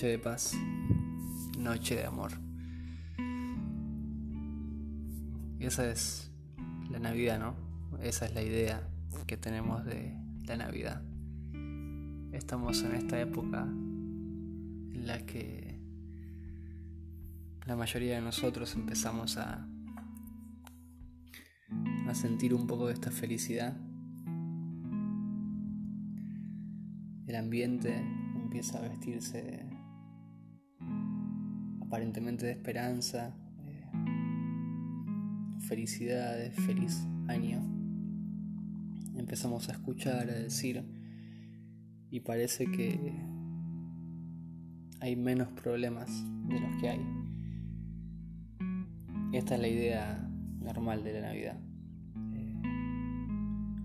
Noche de paz, noche de amor. Y esa es la Navidad, ¿no? Esa es la idea que tenemos de la Navidad. Estamos en esta época en la que la mayoría de nosotros empezamos a, a sentir un poco de esta felicidad. El ambiente empieza a vestirse aparentemente de esperanza, de felicidad, feliz año. Empezamos a escuchar, a decir, y parece que hay menos problemas de los que hay. Esta es la idea normal de la Navidad. Eh,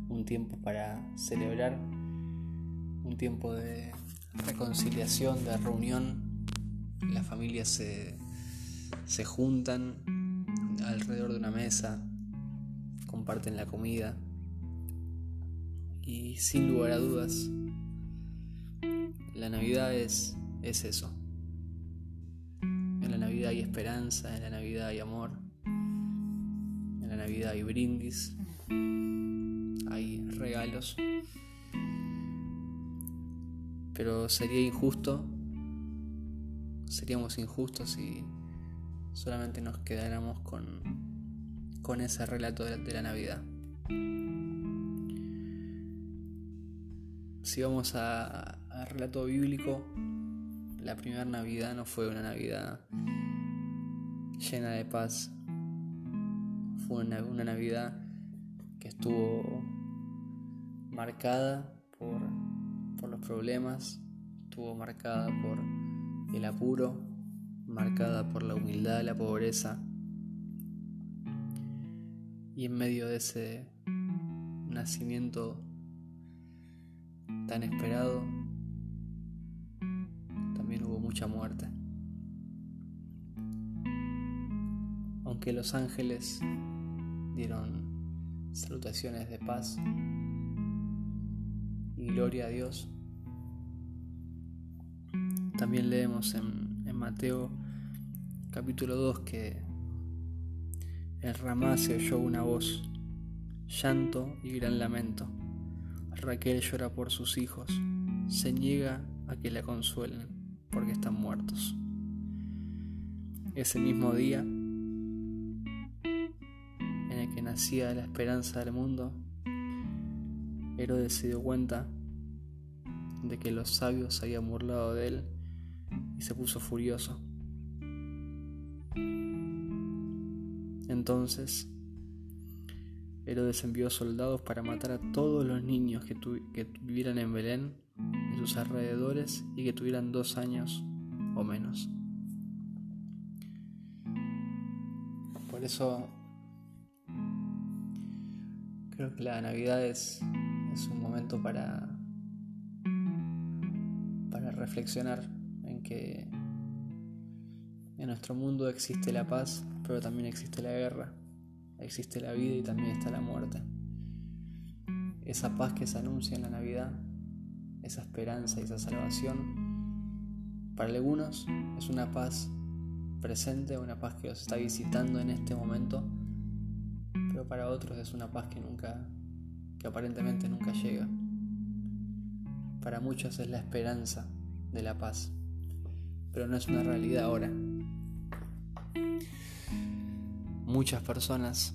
un tiempo para celebrar, un tiempo de reconciliación, de reunión. Las familias se, se juntan alrededor de una mesa, comparten la comida y sin lugar a dudas, la Navidad es, es eso. En la Navidad hay esperanza, en la Navidad hay amor, en la Navidad hay brindis, hay regalos. Pero sería injusto, seríamos injustos si solamente nos quedáramos con, con ese relato de la, Navidad. Si vamos al relato bíblico, la primera Navidad no fue una Navidad llena de paz, fue una, una Navidad que estuvo marcada por por los problemas, estuvo marcada por el apuro, marcada por la humildad, la pobreza. Y en medio de ese nacimiento tan esperado, también hubo mucha muerte. Aunque los ángeles dieron salutaciones de paz, gloria a Dios. También leemos en, Mateo capítulo 2 que en Ramá se oyó una voz, llanto y gran lamento. Raquel llora por sus hijos, se niega a que la consuelen porque están muertos. Ese mismo día en el que nacía la esperanza del mundo, Herodes se dio cuenta de que los sabios habían burlado de él y se puso furioso. Entonces, Herodes envió soldados para matar a todos los niños que, vivieran en Belén y sus alrededores y que tuvieran dos años o menos. Por eso creo que la Navidad es, es un momento para reflexionar en que en nuestro mundo existe la paz, pero también existe la guerra, existe la vida y también está la muerte. Esa paz que se anuncia en la Navidad, esa esperanza y esa salvación, para algunos es una paz presente, una paz que os está visitando en este momento, pero para otros es una paz que nunca, que aparentemente nunca llega. Para muchos es la esperanza de la paz, pero no es una realidad ahora. Muchas personas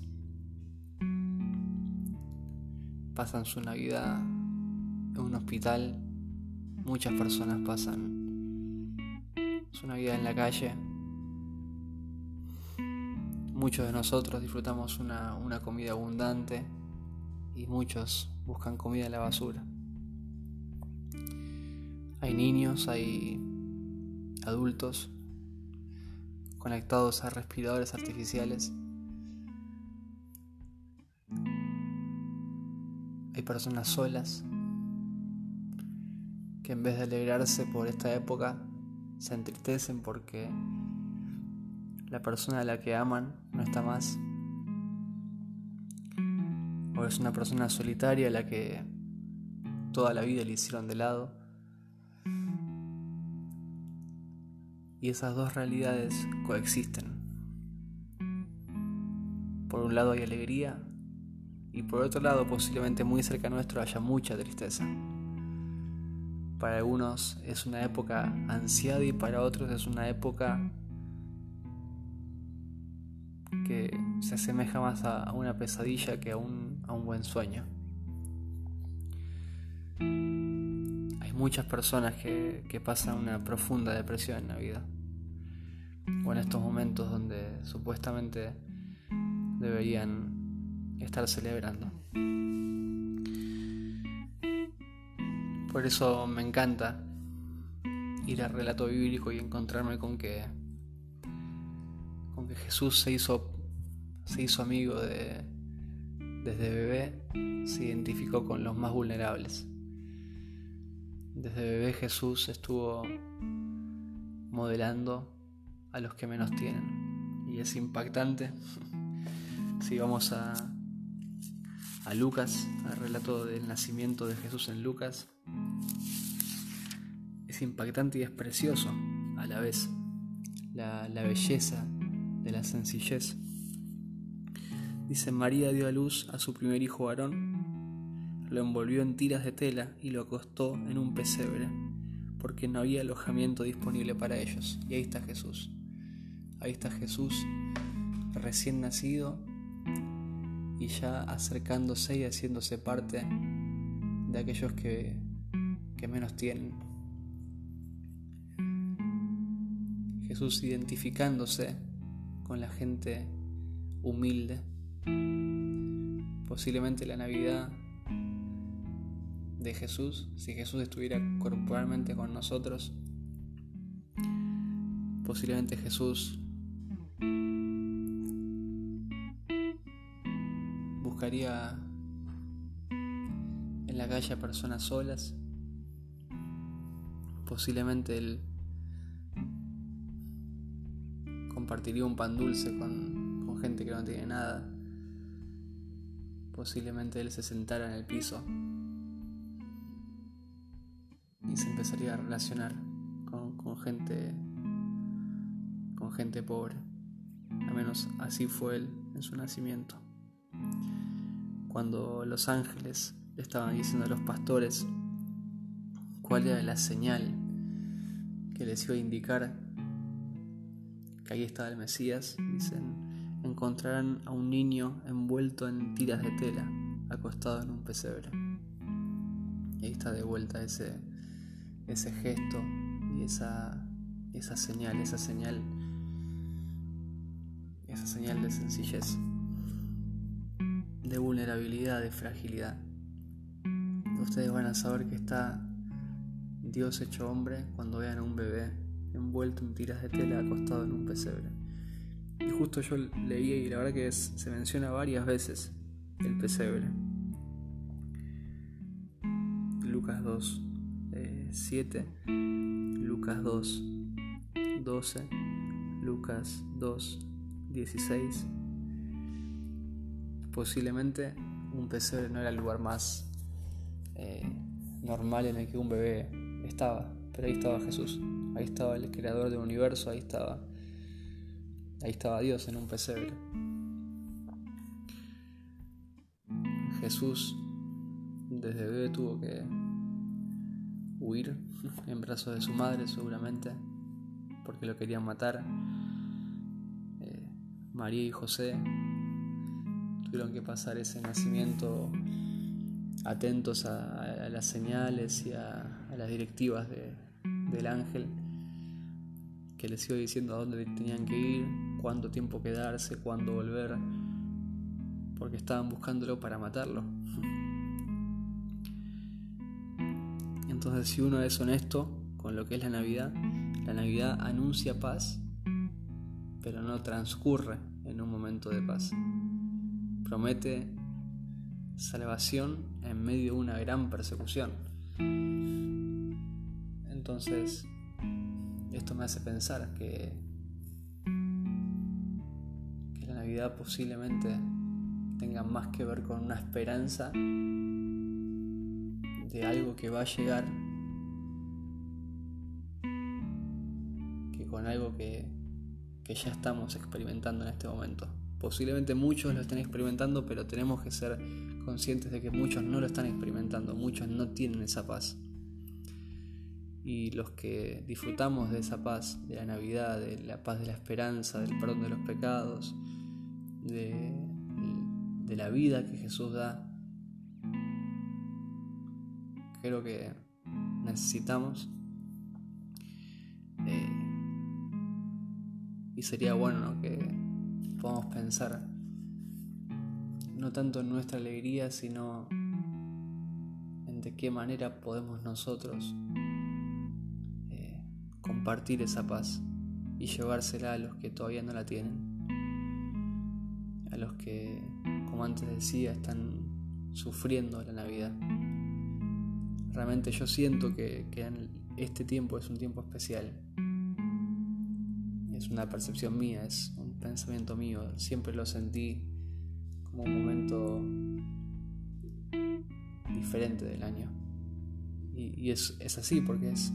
pasan su Navidad en un hospital, muchas personas pasan su Navidad en la calle, muchos de nosotros disfrutamos una, una comida abundante y muchos buscan comida en la basura. Hay niños, hay adultos conectados a respiradores artificiales. Hay personas solas que en vez de alegrarse por esta época se entristecen porque la persona a la que aman no está más. O es una persona solitaria a la que toda la vida le hicieron de lado Y esas dos realidades coexisten. Por un lado hay alegría y por otro lado posiblemente muy cerca nuestro haya mucha tristeza. Para algunos es una época ansiada y para otros es una época que se asemeja más a una pesadilla que a un, a un buen sueño. Muchas personas que, pasan una profunda depresión en la vida. O en estos momentos donde supuestamente deberían estar celebrando. Por eso me encanta ir al relato bíblico y encontrarme con que con que Jesús se hizo se hizo amigo de desde bebé se identificó con los más vulnerables. Desde bebé Jesús estuvo modelando a los que menos tienen y es impactante si vamos a, a Lucas, al relato del nacimiento de Jesús en Lucas, es impactante y es precioso a la vez la, la belleza de la sencillez. Dice, María dio a luz a su primer hijo varón, lo envolvió en tiras de tela y lo acostó en un pesebre, porque no había alojamiento disponible para ellos. Y ahí está Jesús. Ahí está Jesús recién nacido y ya acercándose y haciéndose parte de aquellos que, que menos tienen. Jesús identificándose con la gente humilde. Posiblemente la Navidad de Jesús, si Jesús estuviera corporalmente con nosotros, posiblemente Jesús buscaría en la calle a personas solas. Posiblemente él compartiría un pan dulce con, con gente que no tiene nada. Posiblemente él se sentara en el piso y se empezaría a relacionar con, gente con gente pobre. Al menos así fue él en su nacimiento cuando los ángeles le estaban diciendo a los pastores cuál era la señal que les iba a indicar que ahí estaba el Mesías, dicen, encontrarán a un niño envuelto en tiras de tela, acostado en un pesebre. Y ahí está de vuelta ese, ese gesto y esa, esa señal, esa señal, esa señal de sencillez de vulnerabilidad, de fragilidad. Ustedes van a saber que está Dios hecho hombre cuando vean a un bebé envuelto en tiras de tela acostado en un pesebre. Y justo yo leí y la verdad que se menciona varias veces el pesebre. Lucas 2, 7, eh, Lucas 2, 12, Lucas 2, 16 posiblemente un pesebre no era el lugar más eh, normal en el que un bebé estaba, pero ahí estaba Jesús, ahí estaba el creador del universo, ahí estaba, ahí estaba Dios en un pesebre. Jesús desde bebé tuvo que huir en brazos de su madre seguramente, porque lo querían matar. Eh, María y José tuvieron que pasar ese nacimiento atentos a, las señales y a, las directivas del ángel que les iba diciendo a dónde tenían que ir, cuánto tiempo quedarse, cuándo volver, porque estaban buscándolo para matarlo. Entonces si uno es honesto con lo que es la Navidad, la Navidad anuncia paz, pero no transcurre en un momento de paz promete salvación en medio de una gran persecución. Entonces, esto me hace pensar que, que la Navidad posiblemente tenga más que ver con una esperanza de algo que va a llegar que con algo que, que ya estamos experimentando en este momento. Posiblemente muchos lo estén experimentando, pero tenemos que ser conscientes de que muchos no lo están experimentando, muchos no tienen esa paz. Y los que disfrutamos de esa paz, de la Navidad, de la paz de la esperanza, del perdón de los pecados, de, de la vida que Jesús da, creo que necesitamos. Eh, y sería bueno que podamos pensar no tanto en nuestra alegría, sino en de qué manera podemos nosotros eh, compartir esa paz y llevársela a los que todavía no la tienen, a los que, como antes decía, están sufriendo la Navidad. Realmente yo siento que, este tiempo es un tiempo especial. Es una percepción mía, es un pensamiento mío. Siempre lo sentí como un momento diferente del año. Y, es, así porque es,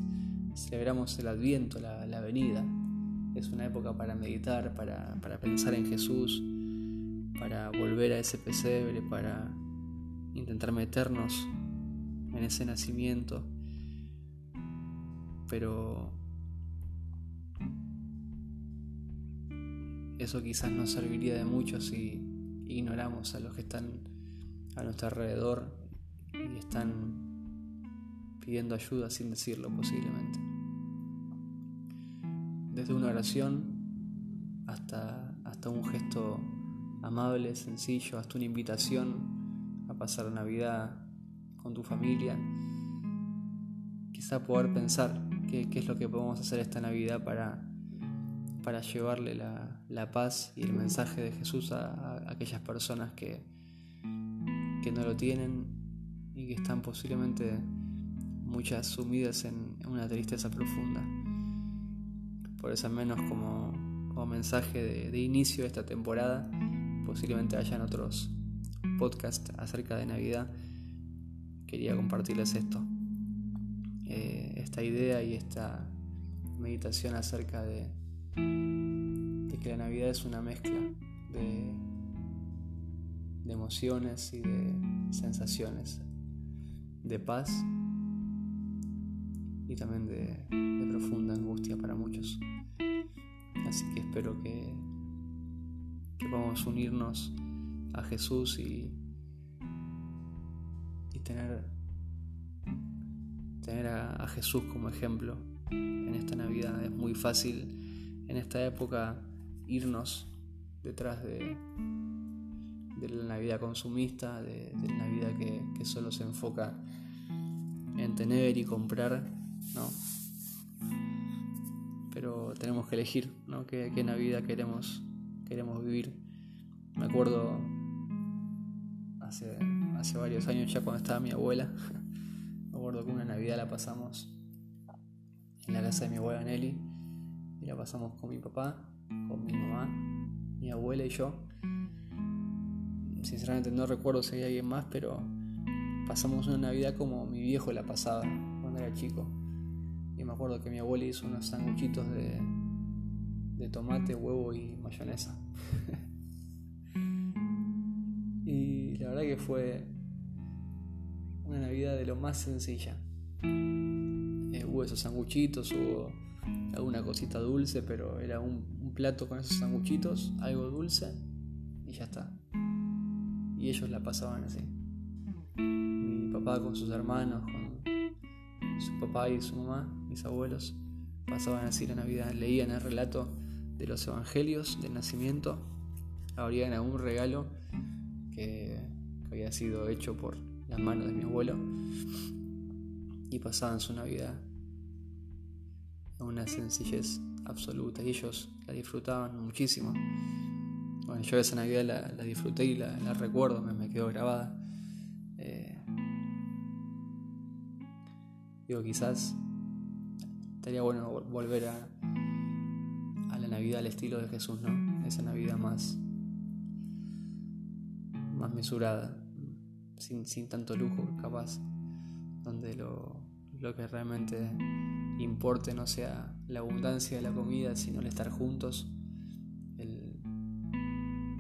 celebramos el adviento, la, la, venida. Es una época para meditar, para, para pensar en Jesús, para volver a ese pesebre, para intentar meternos en ese nacimiento. Pero eso quizás no serviría de mucho si ignoramos a los que están a nuestro alrededor y están pidiendo ayuda sin decirlo posiblemente. Desde una oración hasta, hasta un gesto amable, sencillo, hasta una invitación a pasar Navidad con tu familia, quizá poder pensar qué, es lo que podemos hacer esta Navidad para, para llevarle la, paz y el mensaje de Jesús a, aquellas personas que, que no lo tienen y que están posiblemente muchas sumidas en una tristeza profunda. Por eso al menos como, mensaje de, de, inicio de esta temporada, posiblemente hayan otros podcasts acerca de Navidad quería compartirles esto, eh, esta idea y esta meditación acerca de, que la Navidad es una mezcla de, emociones y de sensaciones, de paz y también de, de profunda angustia para muchos. Así que espero que, que podamos unirnos a Jesús y tener, tener a, Jesús como ejemplo en esta Navidad. Es muy fácil en esta época irnos detrás de, de la Navidad consumista, de, la Navidad que, solo se enfoca en tener y comprar, ¿no? Pero tenemos que elegir, ¿no? ¿Qué, qué Navidad queremos, queremos vivir? Me acuerdo hace hace varios años ya cuando estaba mi abuela. Me acuerdo que una Navidad la pasamos en la casa de mi abuela Nelly y la pasamos con mi papá, con mi mamá, mi abuela y yo. Sinceramente no recuerdo si había alguien más, pero pasamos una Navidad como mi viejo la pasaba cuando era chico. Y me acuerdo que mi abuela hizo unos sanguchitos de, de tomate, huevo y mayonesa. y la verdad que fue una Navidad de lo más sencilla. Eh, hubo esos sanguchitos, hubo alguna cosita dulce, pero era un, plato con esos sanguchitos, algo dulce y ya está. Y ellos la pasaban así. Mi papá con sus hermanos, con su papá y su mamá, mis abuelos, pasaban así la Navidad. Leían el relato de los evangelios del nacimiento, abrían algún regalo que había sido hecho por las manos de mi abuelo y pasaban su Navidad a una sencillez absoluta y ellos la disfrutaban muchísimo. Bueno, yo esa Navidad la, disfruté y la, recuerdo, me, quedó grabada. Eh, digo, quizás estaría bueno volver a, a la Navidad al estilo de Jesús, ¿no? Esa Navidad más, más mesurada sin, tanto lujo capaz, donde lo, que realmente importe no sea la abundancia de la comida, sino el estar juntos, el,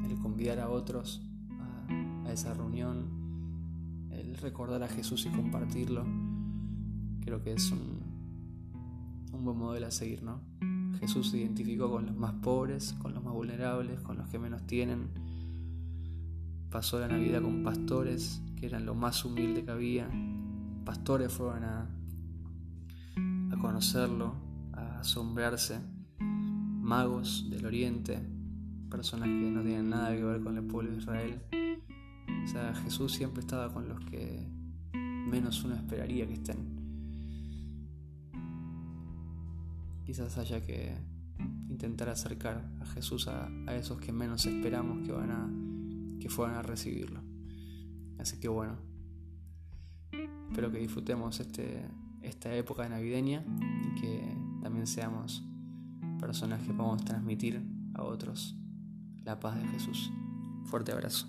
el convidar a otros a, a esa reunión, el recordar a Jesús y compartirlo. Creo que es un, un buen modelo a seguir, ¿no? Jesús se identificó con los más pobres, con los más vulnerables, con los que menos tienen. Pasó la Navidad con pastores, que eran lo más humilde que había. Pastores fueron a, a conocerlo, a asombrarse. Magos del Oriente, personas que no tienen nada que ver con el pueblo de Israel. O sea, Jesús siempre estaba con los que menos uno esperaría que estén. quizás haya que intentar acercar a Jesús a, esos que menos esperamos que van a que fueran a recibirlo. Así que bueno, espero que disfrutemos este, esta época navideña y que también seamos personas que podamos transmitir a otros la paz de Jesús. Fuerte abrazo.